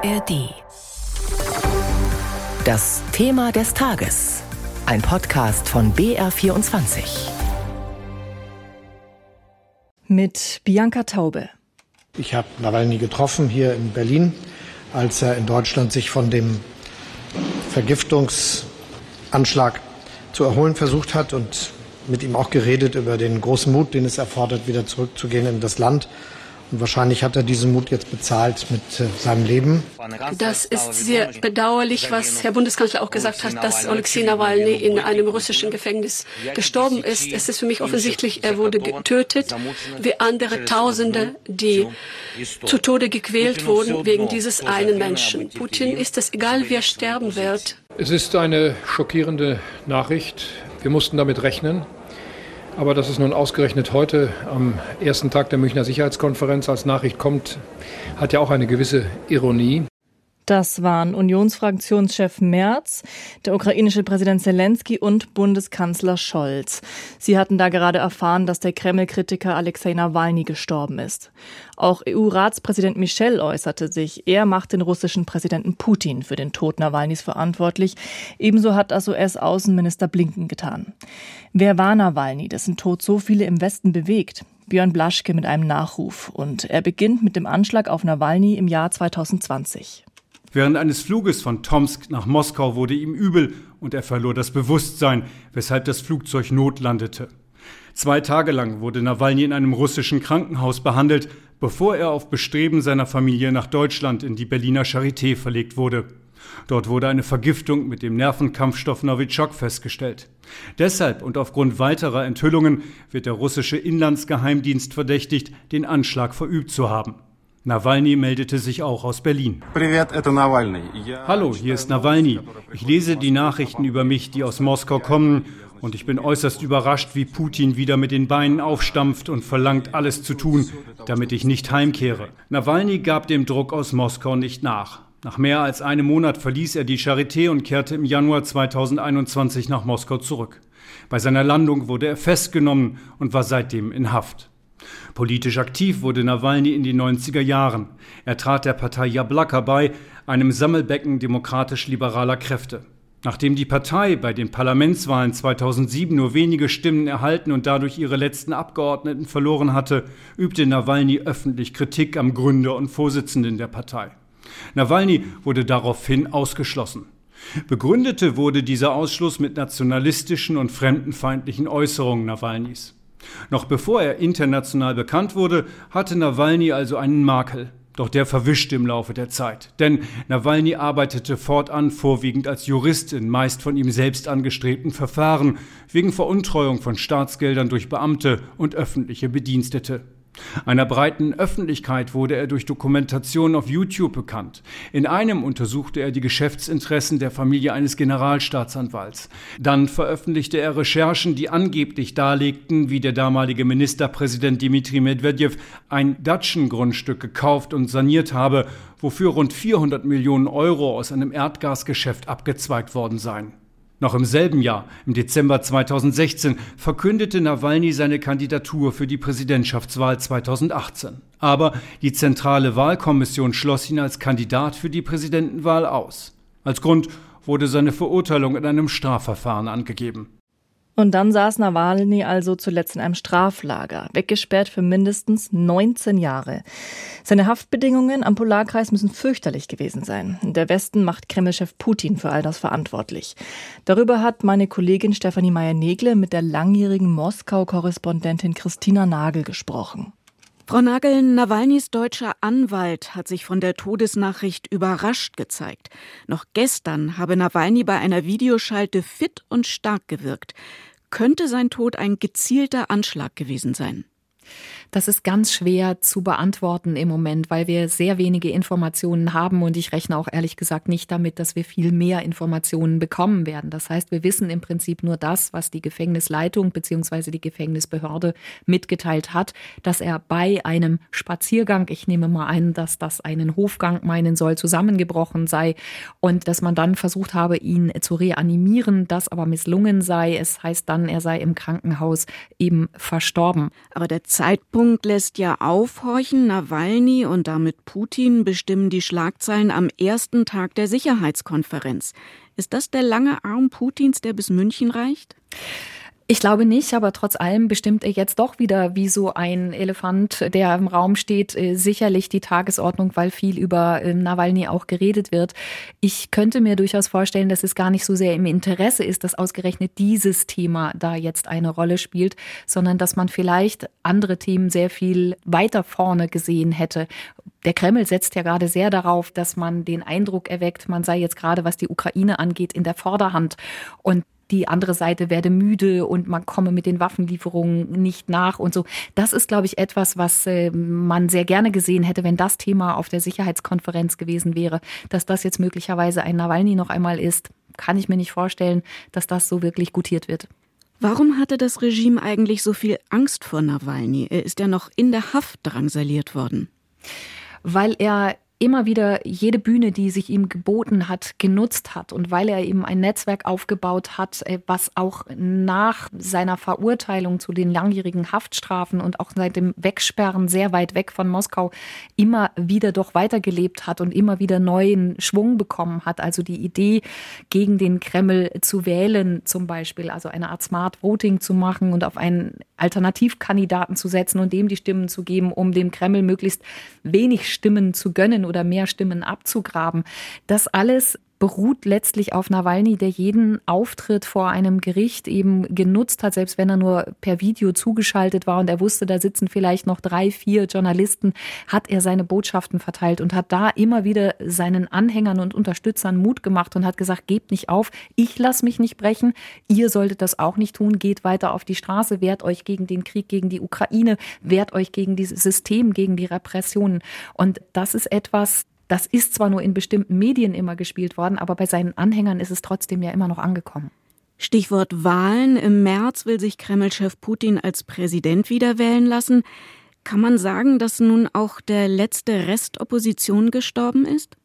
ARD. Das Thema des Tages. Ein Podcast von BR24. Mit Bianca Taube. Ich habe Nawalny getroffen hier in Berlin, als er in Deutschland sich von dem Vergiftungsanschlag zu erholen versucht hat und mit ihm auch geredet über den großen Mut, den es erfordert, wieder zurückzugehen in das Land und wahrscheinlich hat er diesen Mut jetzt bezahlt mit äh, seinem Leben. Das ist sehr bedauerlich, was Herr Bundeskanzler auch gesagt hat, dass Alexei Nawalny in einem russischen Gefängnis gestorben ist. Es ist für mich offensichtlich, er wurde getötet, wie andere Tausende, die zu Tode gequält wurden wegen dieses einen Menschen. Putin ist es egal, wer sterben wird. Es ist eine schockierende Nachricht. Wir mussten damit rechnen. Aber dass es nun ausgerechnet heute am ersten Tag der Münchner Sicherheitskonferenz als Nachricht kommt, hat ja auch eine gewisse Ironie. Das waren Unionsfraktionschef Merz, der ukrainische Präsident Zelensky und Bundeskanzler Scholz. Sie hatten da gerade erfahren, dass der Kreml-Kritiker Alexei Nawalny gestorben ist. Auch EU-Ratspräsident Michel äußerte sich. Er macht den russischen Präsidenten Putin für den Tod Nawalnys verantwortlich. Ebenso hat das US-Außenminister Blinken getan. Wer war Nawalny, dessen Tod so viele im Westen bewegt? Björn Blaschke mit einem Nachruf. Und er beginnt mit dem Anschlag auf Nawalny im Jahr 2020. Während eines Fluges von Tomsk nach Moskau wurde ihm übel und er verlor das Bewusstsein, weshalb das Flugzeug notlandete. Zwei Tage lang wurde Nawalny in einem russischen Krankenhaus behandelt, bevor er auf Bestreben seiner Familie nach Deutschland in die Berliner Charité verlegt wurde. Dort wurde eine Vergiftung mit dem Nervenkampfstoff Novichok festgestellt. Deshalb und aufgrund weiterer Enthüllungen wird der russische Inlandsgeheimdienst verdächtigt, den Anschlag verübt zu haben. Nawalny meldete sich auch aus Berlin. Hallo, hier ist Nawalny. Ich lese die Nachrichten über mich, die aus Moskau kommen, und ich bin äußerst überrascht, wie Putin wieder mit den Beinen aufstampft und verlangt, alles zu tun, damit ich nicht heimkehre. Nawalny gab dem Druck aus Moskau nicht nach. Nach mehr als einem Monat verließ er die Charité und kehrte im Januar 2021 nach Moskau zurück. Bei seiner Landung wurde er festgenommen und war seitdem in Haft. Politisch aktiv wurde Nawalny in den 90er Jahren. Er trat der Partei Jablaka bei, einem Sammelbecken demokratisch-liberaler Kräfte. Nachdem die Partei bei den Parlamentswahlen 2007 nur wenige Stimmen erhalten und dadurch ihre letzten Abgeordneten verloren hatte, übte Nawalny öffentlich Kritik am Gründer und Vorsitzenden der Partei. Nawalny wurde daraufhin ausgeschlossen. Begründete wurde dieser Ausschluss mit nationalistischen und fremdenfeindlichen Äußerungen Nawalnys. Noch bevor er international bekannt wurde, hatte Nawalny also einen Makel. Doch der verwischte im Laufe der Zeit. Denn Nawalny arbeitete fortan vorwiegend als Jurist in meist von ihm selbst angestrebten Verfahren wegen Veruntreuung von Staatsgeldern durch Beamte und öffentliche Bedienstete. Einer breiten Öffentlichkeit wurde er durch Dokumentationen auf YouTube bekannt. In einem untersuchte er die Geschäftsinteressen der Familie eines Generalstaatsanwalts. Dann veröffentlichte er Recherchen, die angeblich darlegten, wie der damalige Ministerpräsident Dmitri Medvedev ein Datschengrundstück gekauft und saniert habe, wofür rund 400 Millionen Euro aus einem Erdgasgeschäft abgezweigt worden seien. Noch im selben Jahr, im Dezember 2016, verkündete Nawalny seine Kandidatur für die Präsidentschaftswahl 2018. Aber die Zentrale Wahlkommission schloss ihn als Kandidat für die Präsidentenwahl aus. Als Grund wurde seine Verurteilung in einem Strafverfahren angegeben. Und dann saß Nawalny also zuletzt in einem Straflager, weggesperrt für mindestens 19 Jahre. Seine Haftbedingungen am Polarkreis müssen fürchterlich gewesen sein. Der Westen macht Kremlchef Putin für all das verantwortlich. Darüber hat meine Kollegin Stefanie Meyer-Negle mit der langjährigen Moskau-Korrespondentin Christina Nagel gesprochen. Frau Nagel, Nawalnys deutscher Anwalt hat sich von der Todesnachricht überrascht gezeigt. Noch gestern habe Nawalny bei einer Videoschalte fit und stark gewirkt. Könnte sein Tod ein gezielter Anschlag gewesen sein? Das ist ganz schwer zu beantworten im Moment, weil wir sehr wenige Informationen haben und ich rechne auch ehrlich gesagt nicht damit, dass wir viel mehr Informationen bekommen werden. Das heißt, wir wissen im Prinzip nur das, was die Gefängnisleitung bzw. die Gefängnisbehörde mitgeteilt hat, dass er bei einem Spaziergang, ich nehme mal ein, dass das einen Hofgang meinen soll, zusammengebrochen sei und dass man dann versucht habe, ihn zu reanimieren, das aber misslungen sei. Es heißt dann, er sei im Krankenhaus eben verstorben. Aber der Zeitpunkt Schwerpunkt lässt ja aufhorchen. Nawalny und damit Putin bestimmen die Schlagzeilen am ersten Tag der Sicherheitskonferenz. Ist das der lange Arm Putins, der bis München reicht? Ich glaube nicht, aber trotz allem bestimmt er jetzt doch wieder wie so ein Elefant, der im Raum steht, äh, sicherlich die Tagesordnung, weil viel über äh, Nawalny auch geredet wird. Ich könnte mir durchaus vorstellen, dass es gar nicht so sehr im Interesse ist, dass ausgerechnet dieses Thema da jetzt eine Rolle spielt, sondern dass man vielleicht andere Themen sehr viel weiter vorne gesehen hätte. Der Kreml setzt ja gerade sehr darauf, dass man den Eindruck erweckt, man sei jetzt gerade, was die Ukraine angeht, in der Vorderhand. Und die andere Seite werde müde und man komme mit den Waffenlieferungen nicht nach und so. Das ist, glaube ich, etwas, was äh, man sehr gerne gesehen hätte, wenn das Thema auf der Sicherheitskonferenz gewesen wäre. Dass das jetzt möglicherweise ein Nawalny noch einmal ist, kann ich mir nicht vorstellen, dass das so wirklich gutiert wird. Warum hatte das Regime eigentlich so viel Angst vor Nawalny? Er ist ja noch in der Haft drangsaliert worden. Weil er immer wieder jede Bühne, die sich ihm geboten hat, genutzt hat und weil er eben ein Netzwerk aufgebaut hat, äh, was auch nach seiner Verurteilung zu den langjährigen Haftstrafen und auch seit dem Wegsperren sehr weit weg von Moskau immer wieder doch weitergelebt hat und immer wieder neuen Schwung bekommen hat. Also die Idee, gegen den Kreml zu wählen zum Beispiel, also eine Art Smart Voting zu machen und auf einen Alternativkandidaten zu setzen und dem die Stimmen zu geben, um dem Kreml möglichst wenig Stimmen zu gönnen oder mehr Stimmen abzugraben. Das alles beruht letztlich auf Nawalny, der jeden Auftritt vor einem Gericht eben genutzt hat, selbst wenn er nur per Video zugeschaltet war und er wusste, da sitzen vielleicht noch drei, vier Journalisten, hat er seine Botschaften verteilt und hat da immer wieder seinen Anhängern und Unterstützern Mut gemacht und hat gesagt, gebt nicht auf, ich lasse mich nicht brechen, ihr solltet das auch nicht tun, geht weiter auf die Straße, wehrt euch gegen den Krieg gegen die Ukraine, wehrt euch gegen dieses System, gegen die Repressionen. Und das ist etwas, das ist zwar nur in bestimmten Medien immer gespielt worden, aber bei seinen Anhängern ist es trotzdem ja immer noch angekommen. Stichwort Wahlen. Im März will sich Kreml-Chef Putin als Präsident wiederwählen lassen. Kann man sagen, dass nun auch der letzte Rest Opposition gestorben ist?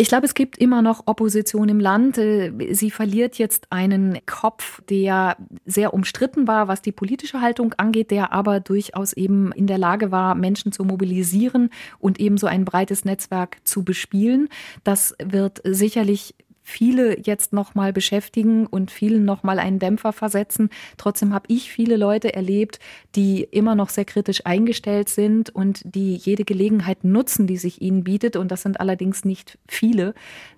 Ich glaube, es gibt immer noch Opposition im Land. Äh, sie verliert jetzt einen Kopf, der sehr umstritten war, was die politische Haltung angeht, der aber durchaus eben in der Lage war, Menschen zu mobilisieren und eben so ein breites Netzwerk zu bespielen. Das wird sicherlich viele jetzt noch mal beschäftigen und vielen noch mal einen Dämpfer versetzen. Trotzdem habe ich viele Leute erlebt, die immer noch sehr kritisch eingestellt sind und die jede Gelegenheit nutzen, die sich ihnen bietet. Und das sind allerdings nicht viele,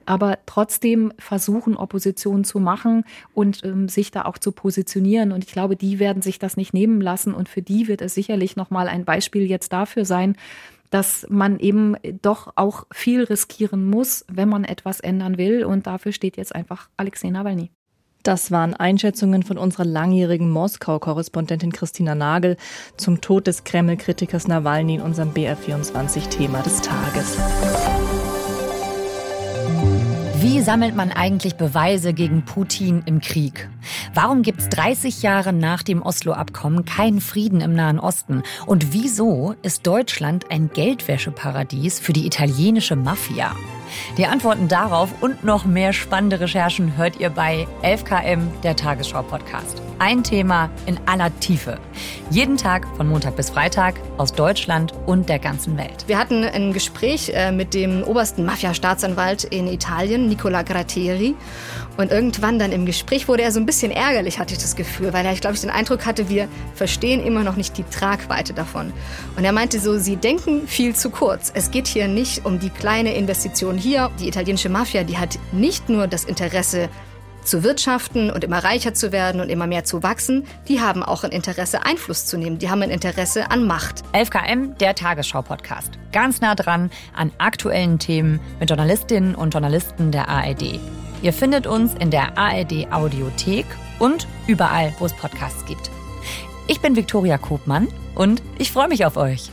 aber trotzdem versuchen, Opposition zu machen und ähm, sich da auch zu positionieren. Und ich glaube, die werden sich das nicht nehmen lassen. Und für die wird es sicherlich noch mal ein Beispiel jetzt dafür sein, dass man eben doch auch viel riskieren muss, wenn man etwas ändern will. Und dafür steht jetzt einfach Alexei Nawalny. Das waren Einschätzungen von unserer langjährigen Moskau-Korrespondentin Christina Nagel zum Tod des Kreml-Kritikers Nawalny in unserem BR24-Thema des Tages. Wie sammelt man eigentlich Beweise gegen Putin im Krieg? Warum gibt es 30 Jahre nach dem Oslo-Abkommen keinen Frieden im Nahen Osten? Und wieso ist Deutschland ein Geldwäscheparadies für die italienische Mafia? Die Antworten darauf und noch mehr spannende Recherchen hört ihr bei 11KM, der Tagesschau-Podcast. Ein Thema in aller Tiefe. Jeden Tag von Montag bis Freitag aus Deutschland und der ganzen Welt. Wir hatten ein Gespräch äh, mit dem obersten Mafia-Staatsanwalt in Italien, Nicola Gratteri. Und irgendwann dann im Gespräch wurde er so ein bisschen ärgerlich, hatte ich das Gefühl, weil er, ich glaube, ich den Eindruck hatte, wir verstehen immer noch nicht die Tragweite davon. Und er meinte so, Sie denken viel zu kurz. Es geht hier nicht um die kleine Investition hier. Die italienische Mafia, die hat nicht nur das Interesse, zu wirtschaften und immer reicher zu werden und immer mehr zu wachsen, die haben auch ein Interesse, Einfluss zu nehmen. Die haben ein Interesse an Macht. 11KM, der Tagesschau-Podcast. Ganz nah dran an aktuellen Themen mit Journalistinnen und Journalisten der ARD. Ihr findet uns in der ARD Audiothek und überall, wo es Podcasts gibt. Ich bin Viktoria Kobmann und ich freue mich auf euch.